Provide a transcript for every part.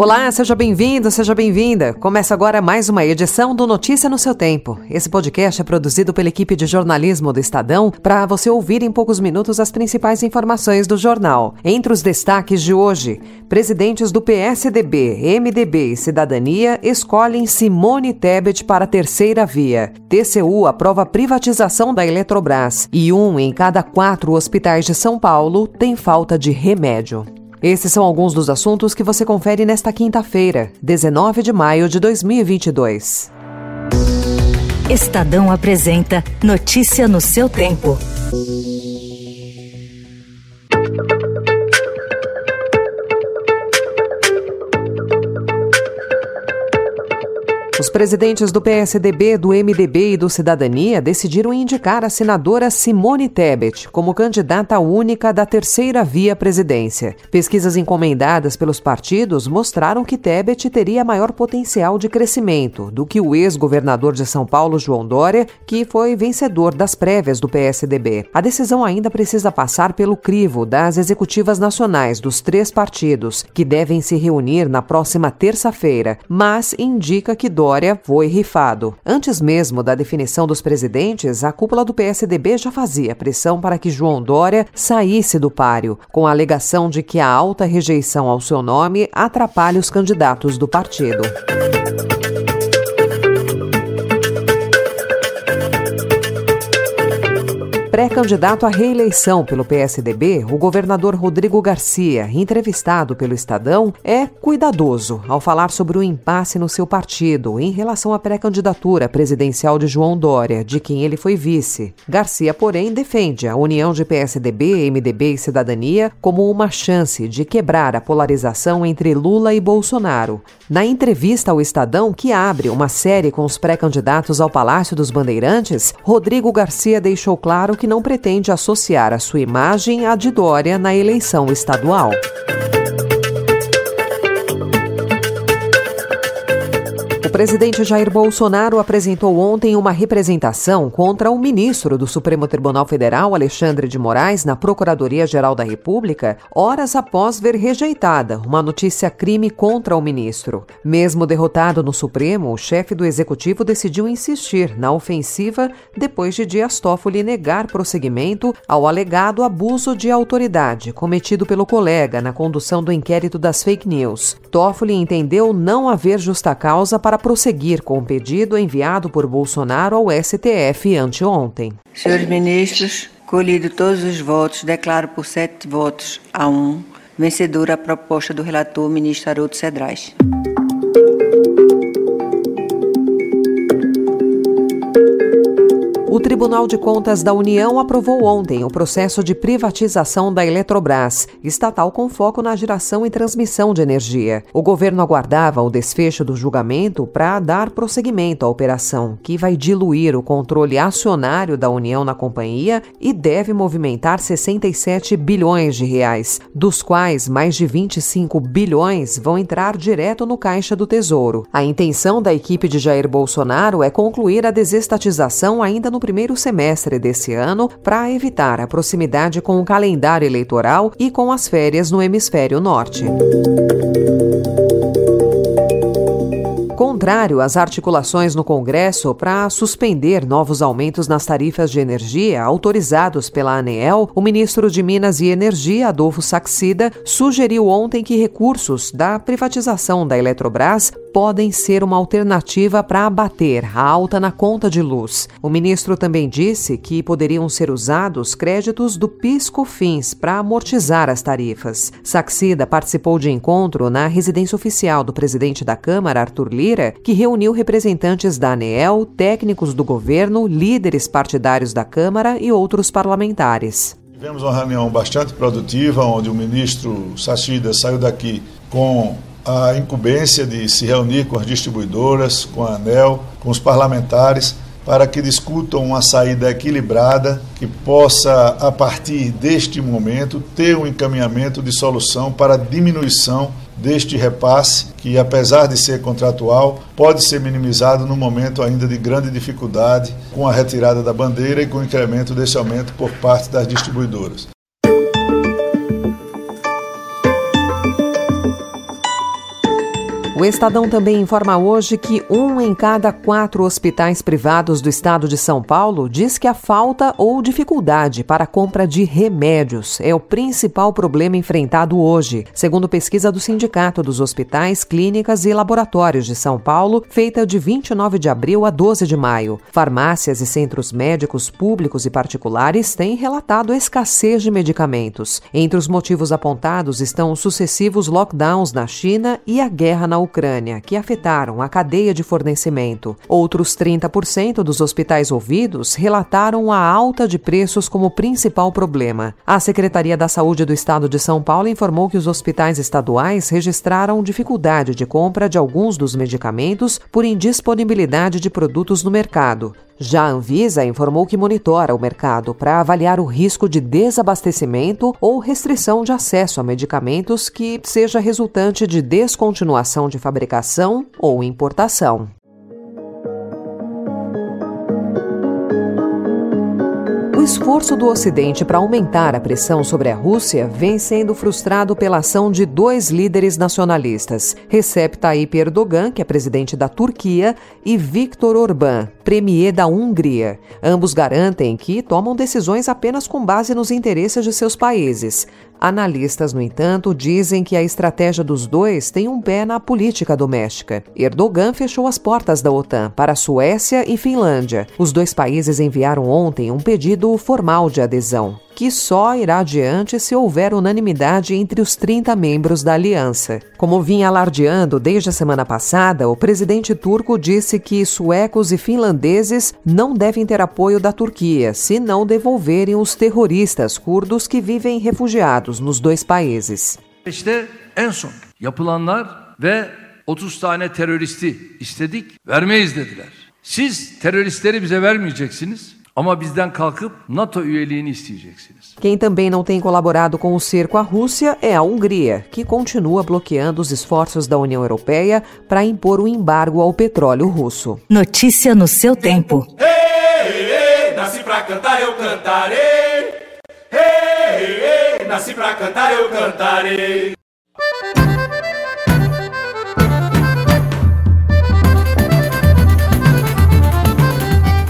Olá, seja bem-vindo, seja bem-vinda. Começa agora mais uma edição do Notícia no seu Tempo. Esse podcast é produzido pela equipe de jornalismo do Estadão para você ouvir em poucos minutos as principais informações do jornal. Entre os destaques de hoje, presidentes do PSDB, MDB e Cidadania escolhem Simone Tebet para a terceira via. TCU aprova a privatização da Eletrobras e um em cada quatro hospitais de São Paulo tem falta de remédio. Esses são alguns dos assuntos que você confere nesta quinta-feira, 19 de maio de 2022. Estadão apresenta Notícia no seu tempo. Os presidentes do PSDB, do MDB e do Cidadania decidiram indicar a senadora Simone Tebet como candidata única da terceira via presidência. Pesquisas encomendadas pelos partidos mostraram que Tebet teria maior potencial de crescimento do que o ex-governador de São Paulo, João Dória, que foi vencedor das prévias do PSDB. A decisão ainda precisa passar pelo crivo das executivas nacionais dos três partidos, que devem se reunir na próxima terça-feira, mas indica que Dória Dória foi rifado. Antes mesmo da definição dos presidentes, a cúpula do PSDB já fazia pressão para que João Dória saísse do páreo, com a alegação de que a alta rejeição ao seu nome atrapalha os candidatos do partido. Pré-candidato à reeleição pelo PSDB, o governador Rodrigo Garcia, entrevistado pelo Estadão, é cuidadoso ao falar sobre o impasse no seu partido em relação à pré-candidatura presidencial de João Dória, de quem ele foi vice. Garcia, porém, defende a união de PSDB, MDB e Cidadania como uma chance de quebrar a polarização entre Lula e Bolsonaro. Na entrevista ao Estadão, que abre uma série com os pré-candidatos ao Palácio dos Bandeirantes, Rodrigo Garcia deixou claro que não pretende associar a sua imagem à de Dória na eleição estadual. O presidente Jair Bolsonaro apresentou ontem uma representação contra o ministro do Supremo Tribunal Federal, Alexandre de Moraes, na Procuradoria-Geral da República, horas após ver rejeitada uma notícia crime contra o ministro. Mesmo derrotado no Supremo, o chefe do executivo decidiu insistir na ofensiva depois de Dias Toffoli negar prosseguimento ao alegado abuso de autoridade cometido pelo colega na condução do inquérito das fake news. Toffoli entendeu não haver justa causa para prosseguir com o pedido enviado por Bolsonaro ao STF anteontem. Senhores ministros, colhido todos os votos, declaro por sete votos a um vencedora a proposta do relator ministro Haroldo Cedrais. Tribunal de Contas da União aprovou ontem o processo de privatização da Eletrobras, estatal com foco na geração e transmissão de energia. O governo aguardava o desfecho do julgamento para dar prosseguimento à operação, que vai diluir o controle acionário da União na companhia e deve movimentar 67 bilhões de reais, dos quais mais de 25 bilhões vão entrar direto no caixa do Tesouro. A intenção da equipe de Jair Bolsonaro é concluir a desestatização ainda no primeiro semestre desse ano para evitar a proximidade com o calendário eleitoral e com as férias no hemisfério norte contrário às articulações no Congresso para suspender novos aumentos nas tarifas de energia autorizados pela ANEEL, o ministro de Minas e Energia, Adolfo Saxida, sugeriu ontem que recursos da privatização da Eletrobras podem ser uma alternativa para abater a alta na conta de luz. O ministro também disse que poderiam ser usados créditos do PIS/COFINS para amortizar as tarifas. Saxida participou de encontro na residência oficial do presidente da Câmara, Arthur Lira, que reuniu representantes da ANEEL, técnicos do governo, líderes partidários da Câmara e outros parlamentares. Tivemos uma reunião bastante produtiva, onde o ministro Sachida saiu daqui com a incumbência de se reunir com as distribuidoras, com a ANEL, com os parlamentares, para que discutam uma saída equilibrada que possa, a partir deste momento, ter um encaminhamento de solução para a diminuição deste repasse, que apesar de ser contratual, pode ser minimizado no momento ainda de grande dificuldade com a retirada da bandeira e com o incremento desse aumento por parte das distribuidoras. O Estadão também informa hoje que um em cada quatro hospitais privados do estado de São Paulo diz que a falta ou dificuldade para a compra de remédios é o principal problema enfrentado hoje, segundo pesquisa do Sindicato dos Hospitais, Clínicas e Laboratórios de São Paulo, feita de 29 de abril a 12 de maio. Farmácias e centros médicos públicos e particulares têm relatado a escassez de medicamentos. Entre os motivos apontados estão os sucessivos lockdowns na China e a guerra na Ucrânia. Ucrânia, que afetaram a cadeia de fornecimento. Outros 30% dos hospitais ouvidos relataram a alta de preços como principal problema. A Secretaria da Saúde do Estado de São Paulo informou que os hospitais estaduais registraram dificuldade de compra de alguns dos medicamentos por indisponibilidade de produtos no mercado. Já a Anvisa informou que monitora o mercado para avaliar o risco de desabastecimento ou restrição de acesso a medicamentos que seja resultante de descontinuação de fabricação ou importação. O esforço do Ocidente para aumentar a pressão sobre a Rússia vem sendo frustrado pela ação de dois líderes nacionalistas, Recep Tayyip Erdogan, que é presidente da Turquia, e Viktor Orbán, premier da Hungria. Ambos garantem que tomam decisões apenas com base nos interesses de seus países. Analistas, no entanto, dizem que a estratégia dos dois tem um pé na política doméstica. Erdogan fechou as portas da OTAN para Suécia e Finlândia. Os dois países enviaram ontem um pedido formal de adesão que só irá adiante se houver unanimidade entre os 30 membros da aliança. Como vinha alardeando desde a semana passada, o presidente turco disse que suecos e finlandeses não devem ter apoio da Turquia se não devolverem os terroristas curdos que vivem refugiados nos dois países. İşte en son yapılanlar ve 30 tane teröristi istedik, vermeyiz dediler. Siz teröristleri bize vermeyeceksiniz. Ama bizden kalkıp NATO üyeliğini isteyeceksiniz. Quem também não tem colaborado com o cerco à Rússia é a Hungria, que continua bloqueando os esforços da União Europeia para impor o um embargo ao petróleo russo. Notícia no seu tempo. Hey, hey, nasci pra cantar, eu cantarei. Hey, hey, nasci pra cantar, eu cantarei.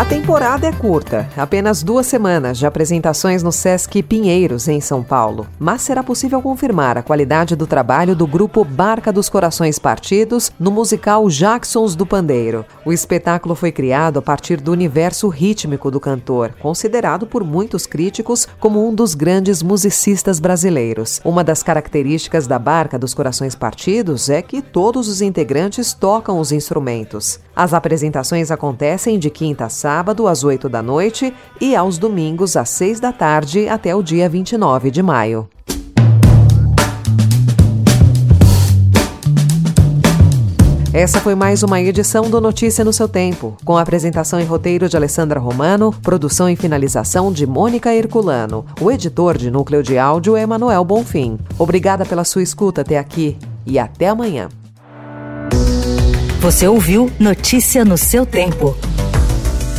Temporada é curta, apenas duas semanas de apresentações no Sesc Pinheiros, em São Paulo. Mas será possível confirmar a qualidade do trabalho do grupo Barca dos Corações Partidos no musical Jacksons do Pandeiro. O espetáculo foi criado a partir do universo rítmico do cantor, considerado por muitos críticos como um dos grandes musicistas brasileiros. Uma das características da Barca dos Corações Partidos é que todos os integrantes tocam os instrumentos. As apresentações acontecem de quinta a sábado às 8 da noite e aos domingos às 6 da tarde até o dia 29 de maio. Essa foi mais uma edição do Notícia no seu tempo, com a apresentação e roteiro de Alessandra Romano, produção e finalização de Mônica Herculano. O editor de núcleo de áudio é Manuel Bonfim. Obrigada pela sua escuta até aqui e até amanhã. Você ouviu Notícia no seu tempo.